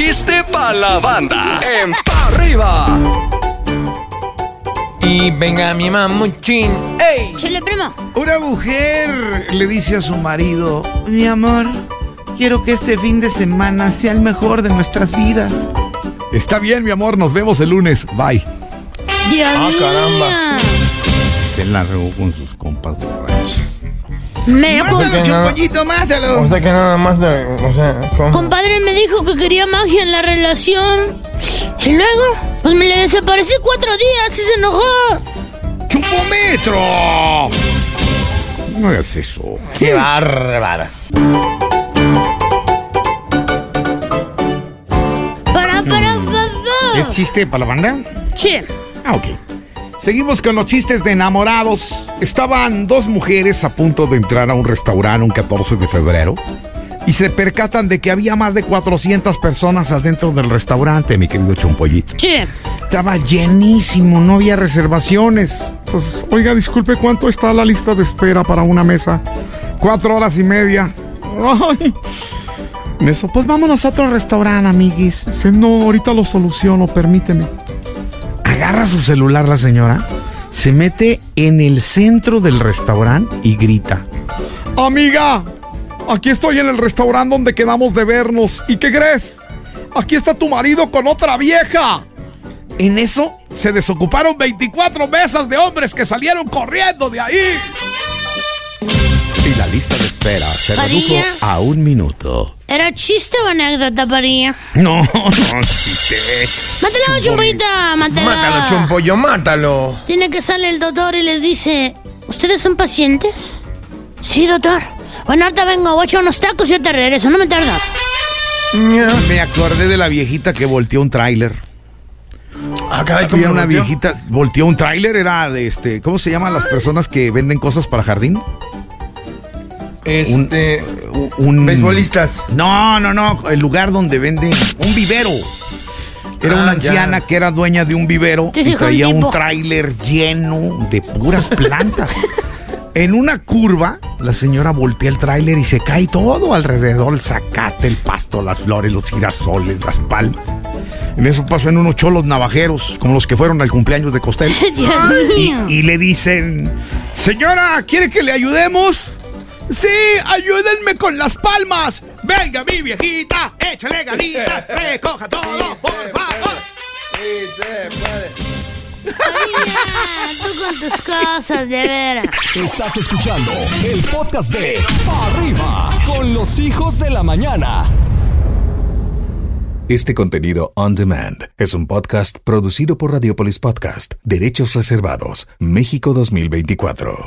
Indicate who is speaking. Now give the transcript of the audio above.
Speaker 1: chiste pa' la banda. En pa' arriba.
Speaker 2: Y venga mi mamuchín. ¡Ey!
Speaker 3: Chile, primo.
Speaker 4: Una mujer le dice a su marido, mi amor, quiero que este fin de semana sea el mejor de nuestras vidas. Está bien, mi amor, nos vemos el lunes. Bye.
Speaker 3: Dios
Speaker 2: Ah, caramba.
Speaker 4: Se la regó con sus compas borrachos.
Speaker 3: Me com-
Speaker 2: Mátalo,
Speaker 4: Chumpollito, másalo.
Speaker 2: O sea que nada más de. O sea, con-
Speaker 3: compadre me dijo que quería magia en la relación. Y luego, pues me le desaparecí cuatro días y se enojó.
Speaker 4: ¡Chupometro! No hagas eso.
Speaker 2: ¡Qué bárbara!
Speaker 3: Para, para, para.
Speaker 4: ¿Es chiste para la banda?
Speaker 3: Sí.
Speaker 4: Ah, ok. Seguimos con los chistes de enamorados. Estaban dos mujeres a punto de entrar a un restaurante un 14 de febrero y se percatan de que había más de 400 personas adentro del restaurante, mi querido Chompollito.
Speaker 3: Sí.
Speaker 4: Estaba llenísimo, no había reservaciones. Entonces, oiga, disculpe, ¿cuánto está la lista de espera para una mesa? Cuatro horas y media. Ay. En eso, pues vámonos a otro restaurante, amiguis. Dice, no, ahorita lo soluciono, permíteme. Agarra su celular la señora, se mete en el centro del restaurante y grita. Amiga, aquí estoy en el restaurante donde quedamos de vernos. ¿Y qué crees? Aquí está tu marido con otra vieja. En eso se desocuparon 24 mesas de hombres que salieron corriendo de ahí. Y la lista de espera se redujo a un minuto.
Speaker 3: ¿Era chiste o anécdota, Parilla?
Speaker 4: No, no, chiste.
Speaker 3: Mátalo, chumpollita, mátalo.
Speaker 2: ¡Mátalo, chumpollo, mátalo!
Speaker 3: Tiene que salir el doctor y les dice, ¿ustedes son pacientes? Sí, doctor. Bueno, ahorita vengo, voy a echar unos tacos y ya te regreso, no me tarda.
Speaker 4: Me acordé de la viejita que volteó un tráiler.
Speaker 2: Ah, caray, ¿cómo
Speaker 4: Había una
Speaker 2: volteó?
Speaker 4: viejita, volteó un tráiler, era de este, ¿cómo se llaman las personas que venden cosas para jardín?
Speaker 2: Este.
Speaker 4: Un, un-
Speaker 2: Beisbolistas.
Speaker 4: No, no, no, el lugar donde venden un vivero. Era
Speaker 2: Ah,
Speaker 4: una
Speaker 2: ya.
Speaker 4: anciana que era dueña de un vivero y traía un
Speaker 3: Depot.
Speaker 4: tráiler lleno de puras plantas. en una curva, la señora voltea el tráiler y se cae todo alrededor, el zacate, el pasto, las flores, los girasoles, las palmas. En eso pasan unos cholos navajeros, como los que fueron al cumpleaños de Costel. Y, y le dicen, señora, ¿quiere que le ayudemos? Sí, ayúdenme con las palmas. Venga, mi viejita, échale ganitas, recoja todo, por favor.
Speaker 3: María, tú con tus cosas, de veras.
Speaker 1: Estás escuchando el podcast de Pa' Arriba con los hijos de la mañana.
Speaker 5: Este contenido on demand es un podcast producido por Radiopolis Podcast, Derechos Reservados, México 2024.